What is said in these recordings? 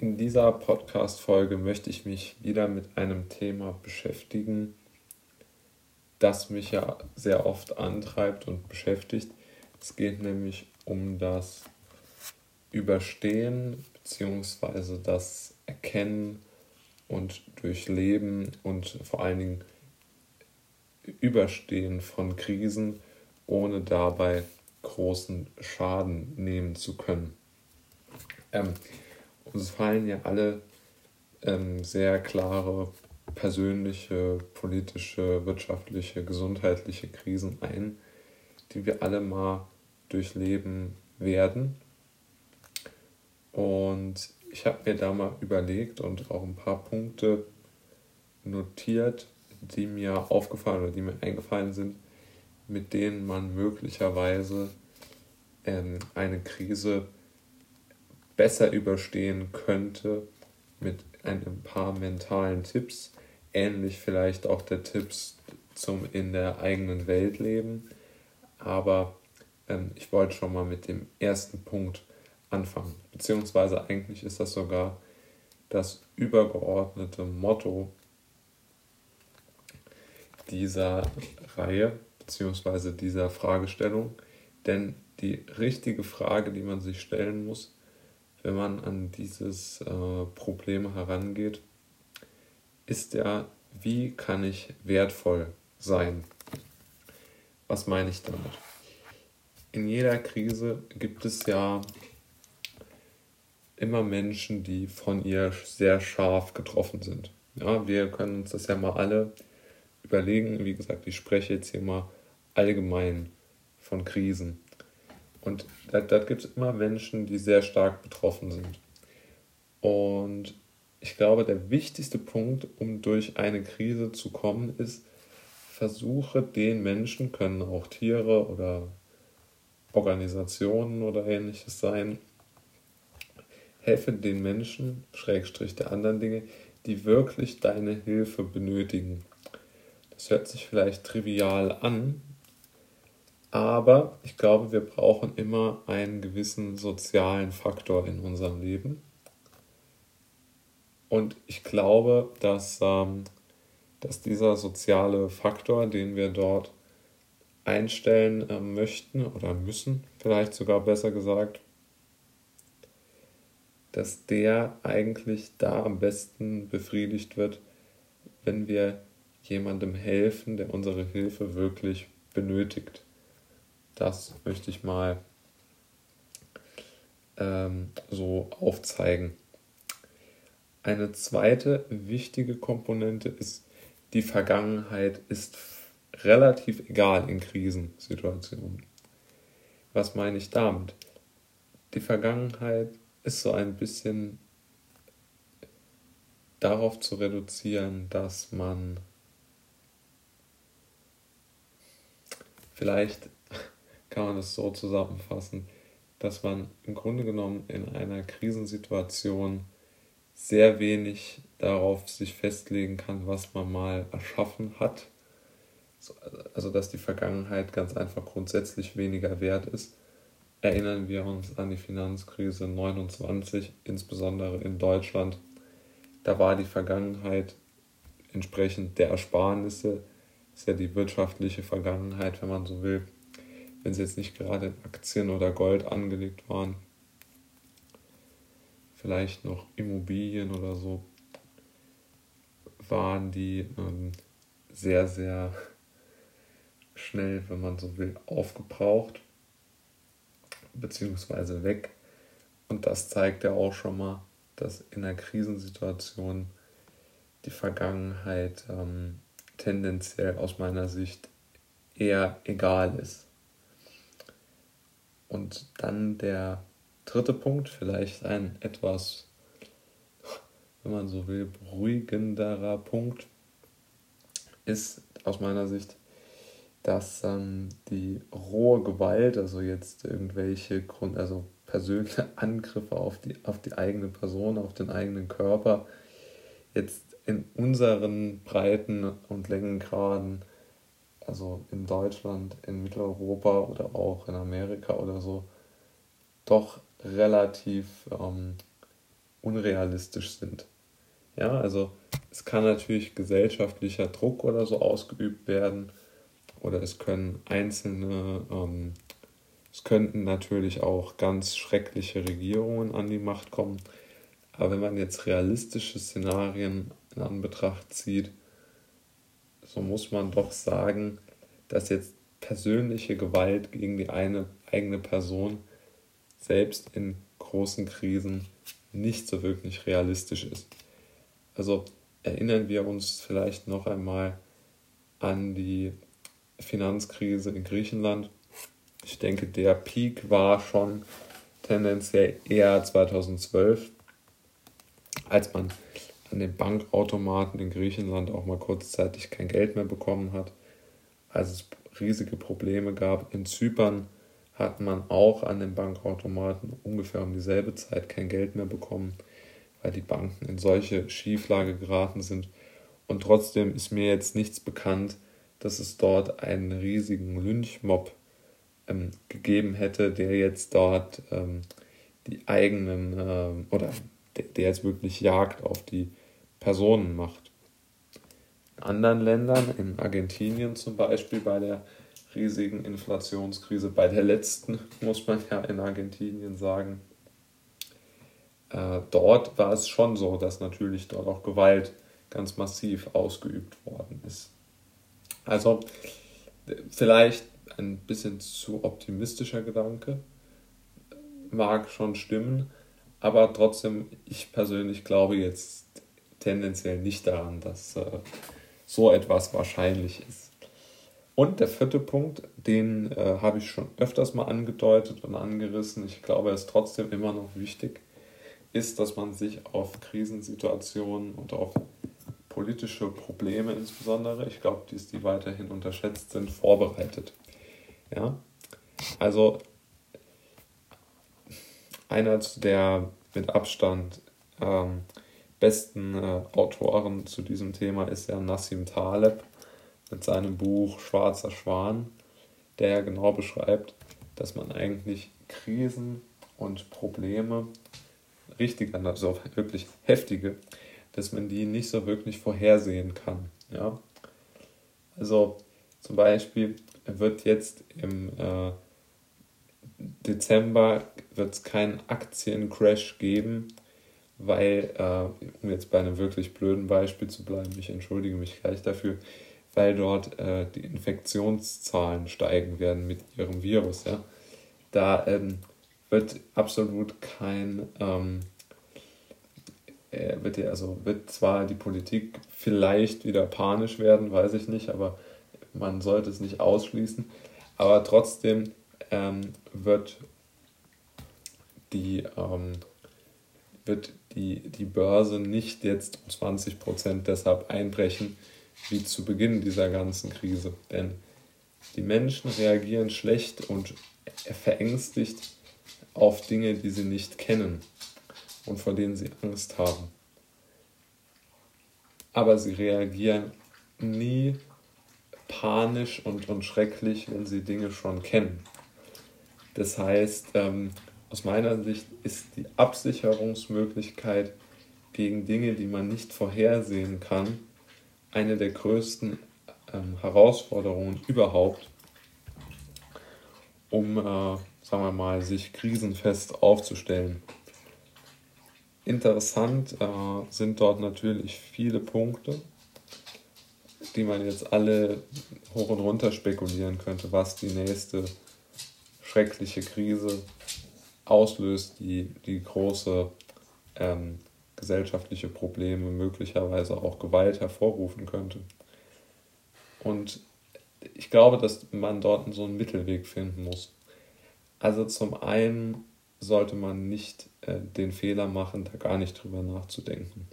In dieser Podcast-Folge möchte ich mich wieder mit einem Thema beschäftigen, das mich ja sehr oft antreibt und beschäftigt. Es geht nämlich um das Überstehen bzw. das Erkennen und Durchleben und vor allen Dingen Überstehen von Krisen, ohne dabei großen Schaden nehmen zu können. Ähm, uns fallen ja alle ähm, sehr klare persönliche, politische, wirtschaftliche, gesundheitliche Krisen ein, die wir alle mal durchleben werden. Und ich habe mir da mal überlegt und auch ein paar Punkte notiert, die mir aufgefallen oder die mir eingefallen sind, mit denen man möglicherweise ähm, eine Krise besser überstehen könnte mit ein paar mentalen Tipps, ähnlich vielleicht auch der Tipps zum in der eigenen Welt leben. Aber ähm, ich wollte schon mal mit dem ersten Punkt anfangen. Beziehungsweise eigentlich ist das sogar das übergeordnete Motto dieser Reihe beziehungsweise dieser Fragestellung. Denn die richtige Frage, die man sich stellen muss, wenn man an dieses äh, Problem herangeht, ist ja, wie kann ich wertvoll sein? Was meine ich damit? In jeder Krise gibt es ja immer Menschen, die von ihr sehr scharf getroffen sind. Ja, wir können uns das ja mal alle überlegen. Wie gesagt, ich spreche jetzt hier mal allgemein von Krisen. Und da, da gibt es immer Menschen, die sehr stark betroffen sind. Und ich glaube, der wichtigste Punkt, um durch eine Krise zu kommen, ist, versuche den Menschen, können auch Tiere oder Organisationen oder ähnliches sein, helfe den Menschen, Schrägstrich der anderen Dinge, die wirklich deine Hilfe benötigen. Das hört sich vielleicht trivial an, aber ich glaube, wir brauchen immer einen gewissen sozialen Faktor in unserem Leben. Und ich glaube, dass, ähm, dass dieser soziale Faktor, den wir dort einstellen äh, möchten oder müssen, vielleicht sogar besser gesagt, dass der eigentlich da am besten befriedigt wird, wenn wir jemandem helfen, der unsere Hilfe wirklich benötigt. Das möchte ich mal ähm, so aufzeigen. Eine zweite wichtige Komponente ist, die Vergangenheit ist relativ egal in Krisensituationen. Was meine ich damit? Die Vergangenheit ist so ein bisschen darauf zu reduzieren, dass man vielleicht kann man es so zusammenfassen, dass man im Grunde genommen in einer Krisensituation sehr wenig darauf sich festlegen kann, was man mal erschaffen hat. Also dass die Vergangenheit ganz einfach grundsätzlich weniger wert ist. Erinnern wir uns an die Finanzkrise 29, insbesondere in Deutschland. Da war die Vergangenheit entsprechend der Ersparnisse, ist ja die wirtschaftliche Vergangenheit, wenn man so will, wenn sie jetzt nicht gerade in Aktien oder Gold angelegt waren. Vielleicht noch Immobilien oder so, waren die ähm, sehr, sehr schnell, wenn man so will, aufgebraucht bzw. weg. Und das zeigt ja auch schon mal, dass in einer Krisensituation die Vergangenheit ähm, tendenziell aus meiner Sicht eher egal ist. Und dann der dritte Punkt, vielleicht ein etwas, wenn man so will, beruhigenderer Punkt, ist aus meiner Sicht, dass ähm, die rohe Gewalt, also jetzt irgendwelche Grund, also persönliche Angriffe auf die, auf die eigene Person, auf den eigenen Körper, jetzt in unseren Breiten und Längengraden also in Deutschland, in Mitteleuropa oder auch in Amerika oder so, doch relativ ähm, unrealistisch sind. Ja, also es kann natürlich gesellschaftlicher Druck oder so ausgeübt werden oder es können einzelne, ähm, es könnten natürlich auch ganz schreckliche Regierungen an die Macht kommen. Aber wenn man jetzt realistische Szenarien in Anbetracht zieht, so muss man doch sagen, dass jetzt persönliche Gewalt gegen die eine eigene Person selbst in großen Krisen nicht so wirklich realistisch ist. Also erinnern wir uns vielleicht noch einmal an die Finanzkrise in Griechenland. Ich denke, der Peak war schon tendenziell eher 2012, als man an den Bankautomaten in Griechenland auch mal kurzzeitig kein Geld mehr bekommen hat, als es riesige Probleme gab. In Zypern hat man auch an den Bankautomaten ungefähr um dieselbe Zeit kein Geld mehr bekommen, weil die Banken in solche Schieflage geraten sind. Und trotzdem ist mir jetzt nichts bekannt, dass es dort einen riesigen Lynchmob ähm, gegeben hätte, der jetzt dort ähm, die eigenen ähm, oder der, der jetzt wirklich Jagd auf die Personen macht. In anderen Ländern, in Argentinien zum Beispiel bei der riesigen Inflationskrise, bei der letzten muss man ja in Argentinien sagen, äh, dort war es schon so, dass natürlich dort auch Gewalt ganz massiv ausgeübt worden ist. Also vielleicht ein bisschen zu optimistischer Gedanke, mag schon stimmen, aber trotzdem, ich persönlich glaube jetzt tendenziell nicht daran, dass äh, so etwas wahrscheinlich ist. Und der vierte Punkt, den äh, habe ich schon öfters mal angedeutet und angerissen, ich glaube, er ist trotzdem immer noch wichtig, ist, dass man sich auf Krisensituationen und auf politische Probleme insbesondere, ich glaube, dies die weiterhin unterschätzt sind, vorbereitet. Ja, also einer der mit Abstand ähm, besten äh, Autoren zu diesem Thema ist ja Nassim Taleb mit seinem Buch Schwarzer Schwan, der ja genau beschreibt, dass man eigentlich Krisen und Probleme, richtige, also wirklich heftige, dass man die nicht so wirklich vorhersehen kann. Ja? Also zum Beispiel wird jetzt im äh, Dezember wird keinen Aktiencrash geben, weil, äh, um jetzt bei einem wirklich blöden Beispiel zu bleiben, ich entschuldige mich gleich dafür, weil dort äh, die Infektionszahlen steigen werden mit ihrem Virus. Ja? Da ähm, wird absolut kein ähm, wird, also wird zwar die Politik vielleicht wieder panisch werden, weiß ich nicht, aber man sollte es nicht ausschließen. Aber trotzdem ähm, wird, die, ähm, wird die, die Börse nicht jetzt um 20% deshalb einbrechen, wie zu Beginn dieser ganzen Krise. Denn die Menschen reagieren schlecht und verängstigt auf Dinge, die sie nicht kennen und vor denen sie Angst haben. Aber sie reagieren nie panisch und, und schrecklich, wenn sie Dinge schon kennen. Das heißt, ähm, aus meiner Sicht ist die Absicherungsmöglichkeit gegen Dinge, die man nicht vorhersehen kann, eine der größten ähm, Herausforderungen überhaupt, um, äh, sagen wir mal, sich krisenfest aufzustellen. Interessant äh, sind dort natürlich viele Punkte, die man jetzt alle hoch und runter spekulieren könnte, was die nächste schreckliche Krise auslöst, die, die große ähm, gesellschaftliche Probleme, möglicherweise auch Gewalt hervorrufen könnte. Und ich glaube, dass man dort so einen Mittelweg finden muss. Also zum einen sollte man nicht äh, den Fehler machen, da gar nicht drüber nachzudenken.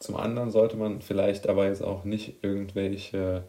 Zum anderen sollte man vielleicht aber jetzt auch nicht irgendwelche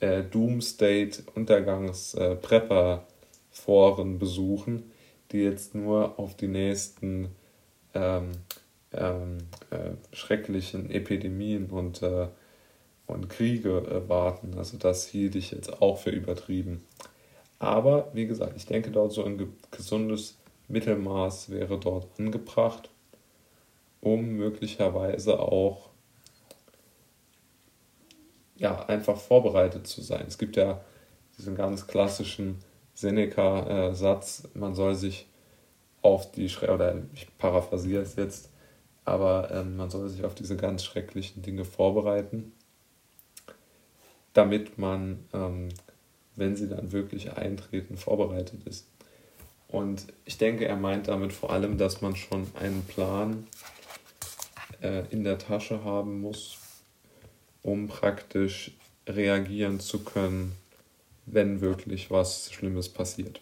äh, Doomstate-Untergangs-Prepper-Foren äh, besuchen, die jetzt nur auf die nächsten ähm, ähm, äh, schrecklichen Epidemien und, äh, und Kriege äh, warten. Also das hielt ich jetzt auch für übertrieben. Aber wie gesagt, ich denke dort so ein gesundes Mittelmaß wäre dort angebracht. um möglicherweise auch ja, einfach vorbereitet zu sein. Es gibt ja diesen ganz klassischen Seneca-Satz, man soll sich auf die, Schre oder ich paraphrasiere es jetzt, aber ähm, man soll sich auf diese ganz schrecklichen Dinge vorbereiten, damit man, ähm, wenn sie dann wirklich eintreten, vorbereitet ist. Und ich denke, er meint damit vor allem, dass man schon einen Plan äh, in der Tasche haben muss, um praktisch reagieren zu können, wenn wirklich was Schlimmes passiert.